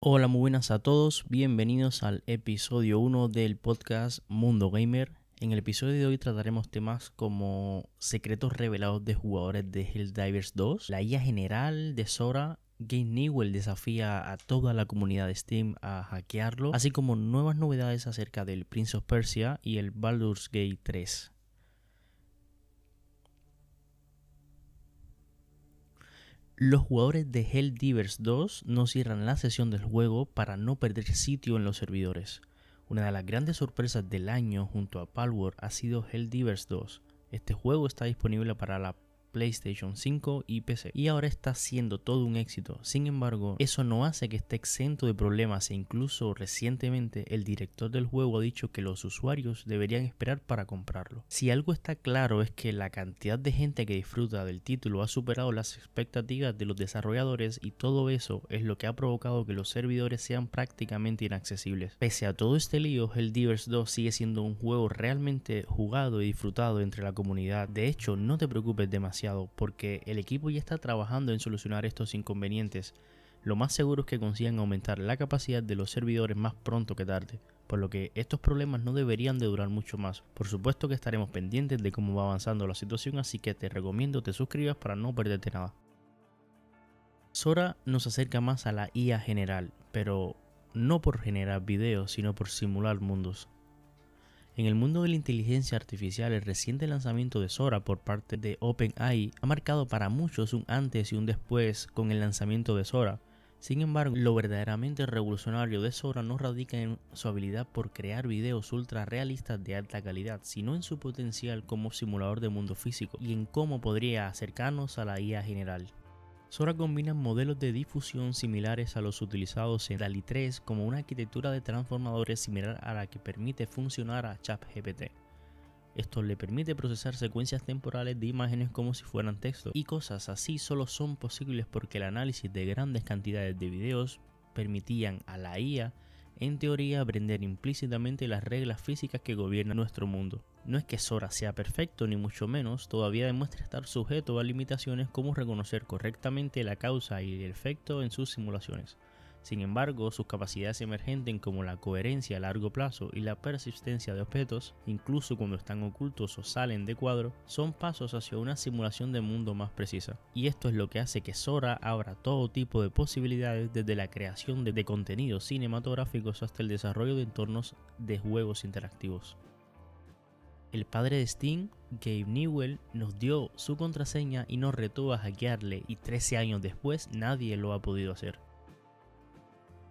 Hola, muy buenas a todos, bienvenidos al episodio 1 del podcast Mundo Gamer. En el episodio de hoy trataremos temas como secretos revelados de jugadores de Helldivers 2, la IA general de Sora, Game Newell desafía a toda la comunidad de Steam a hackearlo, así como nuevas novedades acerca del Prince of Persia y el Baldur's Gate 3. Los jugadores de Helldivers 2 no cierran la sesión del juego para no perder sitio en los servidores. Una de las grandes sorpresas del año junto a Palworld ha sido Helldivers 2. Este juego está disponible para la PlayStation 5 y PC. Y ahora está siendo todo un éxito. Sin embargo, eso no hace que esté exento de problemas e incluso recientemente el director del juego ha dicho que los usuarios deberían esperar para comprarlo. Si algo está claro es que la cantidad de gente que disfruta del título ha superado las expectativas de los desarrolladores y todo eso es lo que ha provocado que los servidores sean prácticamente inaccesibles. Pese a todo este lío, el Divers 2 sigue siendo un juego realmente jugado y disfrutado entre la comunidad. De hecho, no te preocupes demasiado porque el equipo ya está trabajando en solucionar estos inconvenientes. Lo más seguro es que consigan aumentar la capacidad de los servidores más pronto que tarde, por lo que estos problemas no deberían de durar mucho más. Por supuesto que estaremos pendientes de cómo va avanzando la situación, así que te recomiendo te suscribas para no perderte nada. Sora nos acerca más a la IA general, pero no por generar videos, sino por simular mundos. En el mundo de la inteligencia artificial, el reciente lanzamiento de Sora por parte de OpenAI ha marcado para muchos un antes y un después con el lanzamiento de Sora. Sin embargo, lo verdaderamente revolucionario de Sora no radica en su habilidad por crear videos ultra realistas de alta calidad, sino en su potencial como simulador de mundo físico y en cómo podría acercarnos a la IA general. Sora combina modelos de difusión similares a los utilizados en DALI 3 como una arquitectura de transformadores similar a la que permite funcionar a ChatGPT. Esto le permite procesar secuencias temporales de imágenes como si fueran texto y cosas así solo son posibles porque el análisis de grandes cantidades de videos permitían a la IA en teoría aprender implícitamente las reglas físicas que gobiernan nuestro mundo. No es que Sora sea perfecto, ni mucho menos, todavía demuestra estar sujeto a limitaciones como reconocer correctamente la causa y el efecto en sus simulaciones. Sin embargo, sus capacidades emergentes como la coherencia a largo plazo y la persistencia de objetos, incluso cuando están ocultos o salen de cuadro, son pasos hacia una simulación de mundo más precisa. Y esto es lo que hace que Sora abra todo tipo de posibilidades desde la creación de, contenidos cinematográficos hasta el desarrollo de entornos de juegos interactivos. El padre de Steam, Gabe Newell, nos dio su contraseña y nos retó a hackearle y 13 años después nadie lo ha podido hacer.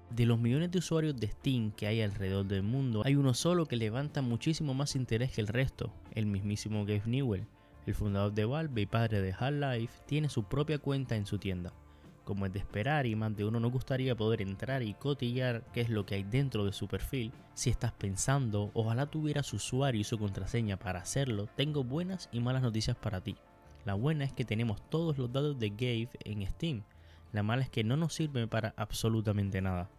De los millones de usuarios de Steam que hay alrededor del mundo, hay uno solo que levanta muchísimo más interés que el resto, el mismísimo Gabe Newell. El fundador de Valve y padre de Half-Life tiene su propia cuenta en su tienda como es de esperar y más de uno nos gustaría poder entrar y cotillar qué es lo que hay dentro de su perfil, si estás pensando, ojalá tuviera su usuario y su contraseña para hacerlo, tengo buenas y malas noticias para ti. La buena es que tenemos todos los datos de Gabe en Steam, la mala es que no nos sirve para absolutamente nada.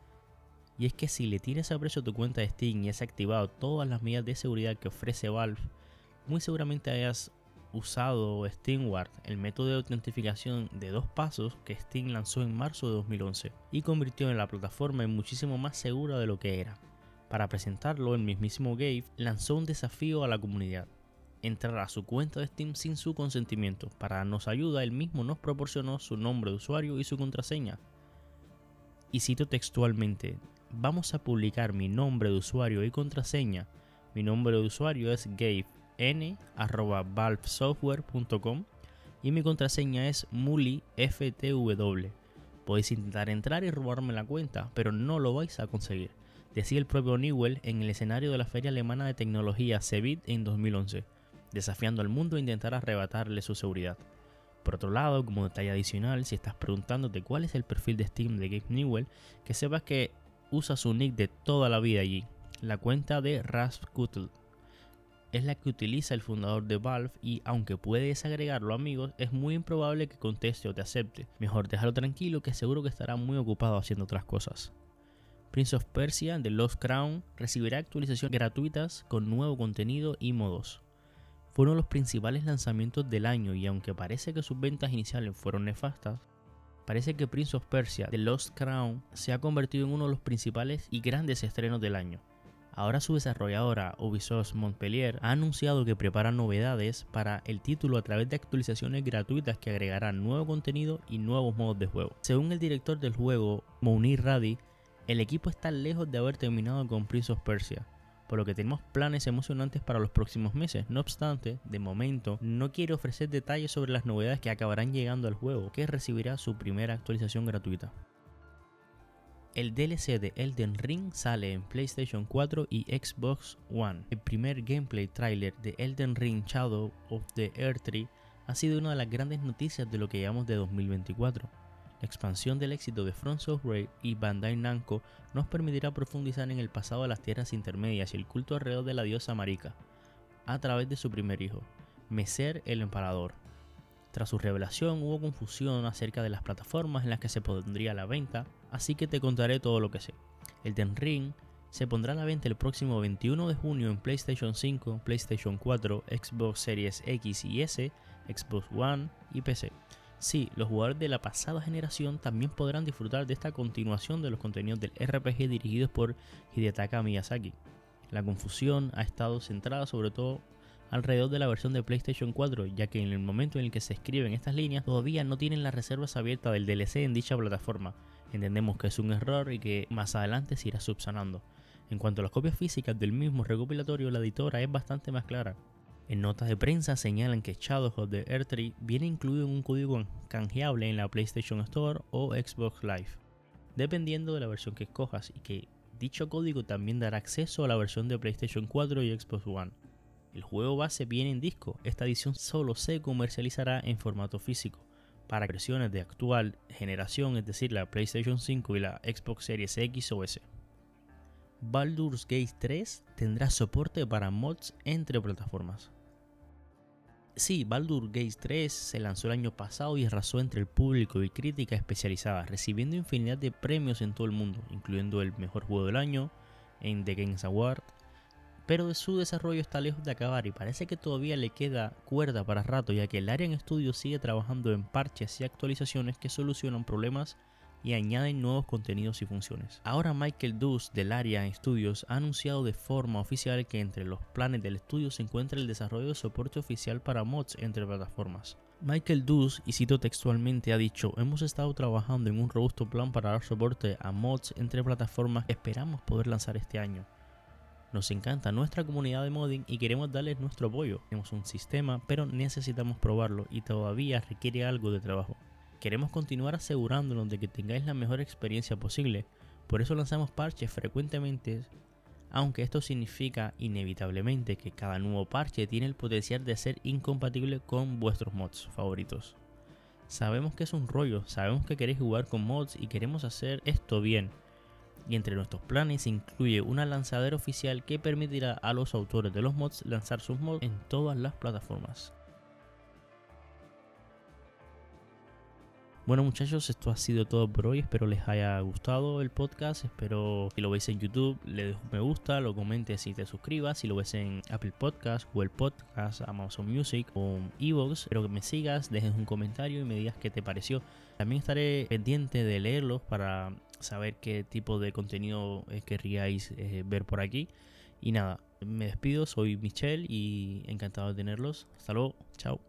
Y es que si le tienes a precio tu cuenta de Steam y has activado todas las medidas de seguridad que ofrece Valve, muy seguramente hayas usado SteamWard, el método de autentificación de dos pasos que Steam lanzó en marzo de 2011 y convirtió en la plataforma en muchísimo más segura de lo que era. Para presentarlo, el mismísimo Gabe lanzó un desafío a la comunidad. Entrar a su cuenta de Steam sin su consentimiento. Para darnos ayuda, él mismo nos proporcionó su nombre de usuario y su contraseña. Y cito textualmente, vamos a publicar mi nombre de usuario y contraseña. Mi nombre de usuario es Gabe n.valvesoftware.com y mi contraseña es muliftw. Podéis intentar entrar y robarme la cuenta, pero no lo vais a conseguir, decía el propio Newell en el escenario de la Feria Alemana de Tecnología CeBIT en 2011, desafiando al mundo a intentar arrebatarle su seguridad. Por otro lado, como detalle adicional, si estás preguntándote cuál es el perfil de Steam de Gabe Newell, que sepas que usa su nick de toda la vida allí, la cuenta de Rasputin es la que utiliza el fundador de Valve y aunque puedes agregarlo amigos, es muy improbable que conteste o te acepte. Mejor déjalo tranquilo que seguro que estará muy ocupado haciendo otras cosas. Prince of Persia The Lost Crown recibirá actualizaciones gratuitas con nuevo contenido y modos. Fue uno de los principales lanzamientos del año y aunque parece que sus ventas iniciales fueron nefastas, Parece que Prince of Persia, The Lost Crown, se ha convertido en uno de los principales y grandes estrenos del año. Ahora su desarrolladora Ubisoft Montpellier ha anunciado que prepara novedades para el título a través de actualizaciones gratuitas que agregarán nuevo contenido y nuevos modos de juego. Según el director del juego, Mounir Radi, el equipo está lejos de haber terminado con Prince of Persia, por lo que tenemos planes emocionantes para los próximos meses. No obstante, de momento, no quiere ofrecer detalles sobre las novedades que acabarán llegando al juego, que recibirá su primera actualización gratuita. El DLC de Elden Ring sale en PlayStation 4 y Xbox One. El primer gameplay trailer de Elden Ring Shadow of the Earth ha sido una de las grandes noticias de lo que llamamos de 2024. La expansión del éxito de Front Software y Bandai Namco nos permitirá profundizar en el pasado de las tierras intermedias y el culto alrededor de la diosa Marika, a través de su primer hijo, Meser el Emparador. Tras su revelación hubo confusión acerca de las plataformas en las que se pondría la venta, así que te contaré todo lo que sé. El Den Ring se pondrá a la venta el próximo 21 de junio en PlayStation 5, PlayStation 4, Xbox Series X y S, Xbox One y PC. Sí, los jugadores de la pasada generación también podrán disfrutar de esta continuación de los contenidos del RPG dirigidos por Hidetaka Miyazaki. La confusión ha estado centrada sobre todo alrededor de la versión de PlayStation 4, ya que en el momento en el que se escriben estas líneas todavía no tienen las reservas abiertas del DLC en dicha plataforma. Entendemos que es un error y que más adelante se irá subsanando. En cuanto a las copias físicas del mismo recopilatorio, la editora es bastante más clara. En notas de prensa señalan que Shadow of the Earth viene incluido en un código canjeable en la PlayStation Store o Xbox Live, dependiendo de la versión que escojas y que dicho código también dará acceso a la versión de PlayStation 4 y Xbox One. El juego base viene en disco, esta edición solo se comercializará en formato físico. Para versiones de actual generación, es decir, la PlayStation 5 y la Xbox Series X o S. Baldur's Gate 3 tendrá soporte para mods entre plataformas. Sí, Baldur Gate 3 se lanzó el año pasado y arrasó entre el público y crítica especializada, recibiendo infinidad de premios en todo el mundo, incluyendo el mejor juego del año en The Games Award. Pero su desarrollo está lejos de acabar y parece que todavía le queda cuerda para rato, ya que el área en estudio sigue trabajando en parches y actualizaciones que solucionan problemas y añaden nuevos contenidos y funciones. Ahora Michael Deuce del Area Studios ha anunciado de forma oficial que entre los planes del estudio se encuentra el desarrollo de soporte oficial para mods entre plataformas. Michael Deuce, y cito textualmente, ha dicho, hemos estado trabajando en un robusto plan para dar soporte a mods entre plataformas que esperamos poder lanzar este año. Nos encanta nuestra comunidad de modding y queremos darles nuestro apoyo. Tenemos un sistema, pero necesitamos probarlo y todavía requiere algo de trabajo. Queremos continuar asegurándonos de que tengáis la mejor experiencia posible, por eso lanzamos parches frecuentemente, aunque esto significa inevitablemente que cada nuevo parche tiene el potencial de ser incompatible con vuestros mods favoritos. Sabemos que es un rollo, sabemos que queréis jugar con mods y queremos hacer esto bien. Y entre nuestros planes incluye una lanzadera oficial que permitirá a los autores de los mods lanzar sus mods en todas las plataformas. Bueno muchachos, esto ha sido todo por hoy. Espero les haya gustado el podcast. Espero que lo veis en YouTube, le des un me gusta, lo comentes y te suscribas. Si lo ves en Apple Podcast, Google Podcast, Amazon Music o Evox, espero que me sigas, dejes un comentario y me digas qué te pareció. También estaré pendiente de leerlos para saber qué tipo de contenido eh, querríais eh, ver por aquí. Y nada, me despido, soy Michelle y encantado de tenerlos. Hasta luego, chao.